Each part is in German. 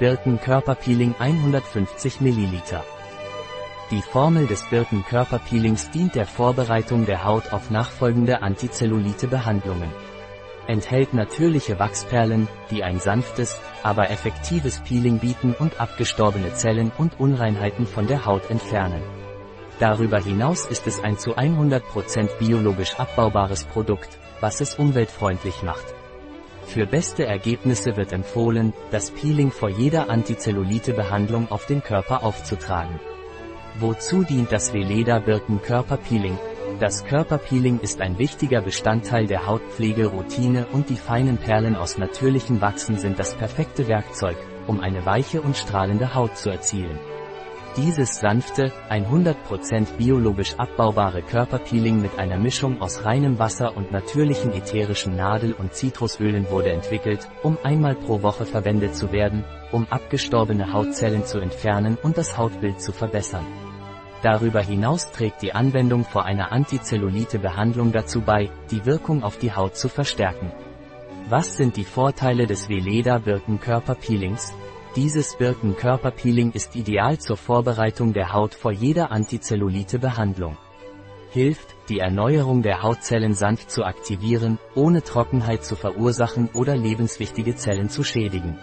Birken Körperpeeling 150 ml. Die Formel des Birken Körperpeelings dient der Vorbereitung der Haut auf nachfolgende Antizellulite-Behandlungen. Enthält natürliche Wachsperlen, die ein sanftes, aber effektives Peeling bieten und abgestorbene Zellen und Unreinheiten von der Haut entfernen. Darüber hinaus ist es ein zu 100% biologisch abbaubares Produkt, was es umweltfreundlich macht. Für beste Ergebnisse wird empfohlen, das Peeling vor jeder Antizellulite-Behandlung auf den Körper aufzutragen. Wozu dient das Veleda Birken Körperpeeling? Das Körperpeeling ist ein wichtiger Bestandteil der Hautpflegeroutine und die feinen Perlen aus natürlichen Wachsen sind das perfekte Werkzeug, um eine weiche und strahlende Haut zu erzielen. Dieses sanfte, 100% biologisch abbaubare Körperpeeling mit einer Mischung aus reinem Wasser und natürlichen ätherischen Nadel- und Zitrusölen wurde entwickelt, um einmal pro Woche verwendet zu werden, um abgestorbene Hautzellen zu entfernen und das Hautbild zu verbessern. Darüber hinaus trägt die Anwendung vor einer Antizellulite-Behandlung dazu bei, die Wirkung auf die Haut zu verstärken. Was sind die Vorteile des Veleda Birken Körperpeelings? Dieses Birken-Körperpeeling ist ideal zur Vorbereitung der Haut vor jeder Antizellulite-Behandlung. Hilft, die Erneuerung der Hautzellen sanft zu aktivieren, ohne Trockenheit zu verursachen oder lebenswichtige Zellen zu schädigen.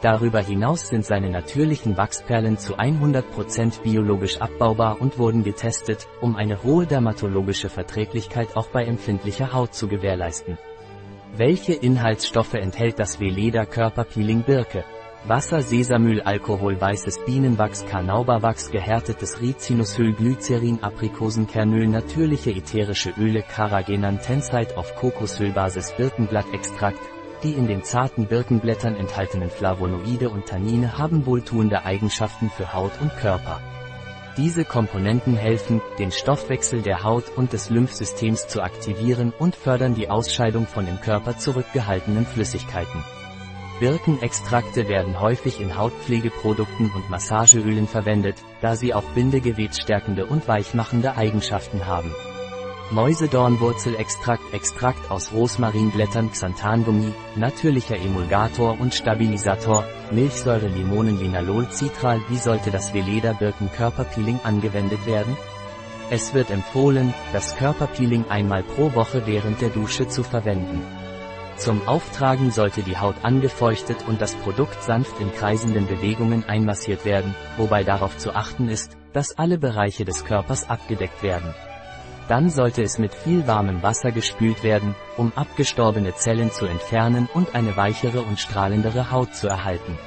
Darüber hinaus sind seine natürlichen Wachsperlen zu 100% biologisch abbaubar und wurden getestet, um eine hohe dermatologische Verträglichkeit auch bei empfindlicher Haut zu gewährleisten. Welche Inhaltsstoffe enthält das Veleda Körperpeeling Birke? Wasser, Sesamöl, Alkohol, weißes Bienenwachs, Carnauberwachs, gehärtetes Rizinusöl, Glycerin, Aprikosenkernöl, natürliche ätherische Öle, Carrageenan Tensite auf Kokosölbasis, Birkenblattextrakt. Die in den zarten Birkenblättern enthaltenen Flavonoide und Tannine haben wohltuende Eigenschaften für Haut und Körper. Diese Komponenten helfen, den Stoffwechsel der Haut und des Lymphsystems zu aktivieren und fördern die Ausscheidung von im Körper zurückgehaltenen Flüssigkeiten. Birkenextrakte werden häufig in Hautpflegeprodukten und Massageölen verwendet, da sie auch bindegewebsstärkende und weichmachende Eigenschaften haben. Mäusedornwurzelextrakt Extrakt aus Rosmarinblättern Xanthangummi, natürlicher Emulgator und Stabilisator, Milchsäure Limonen Citral Wie sollte das Veleda Birken Körperpeeling angewendet werden? Es wird empfohlen, das Körperpeeling einmal pro Woche während der Dusche zu verwenden. Zum Auftragen sollte die Haut angefeuchtet und das Produkt sanft in kreisenden Bewegungen einmassiert werden, wobei darauf zu achten ist, dass alle Bereiche des Körpers abgedeckt werden. Dann sollte es mit viel warmem Wasser gespült werden, um abgestorbene Zellen zu entfernen und eine weichere und strahlendere Haut zu erhalten.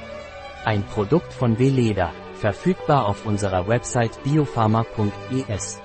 Ein Produkt von Veleda, verfügbar auf unserer Website biopharma.es.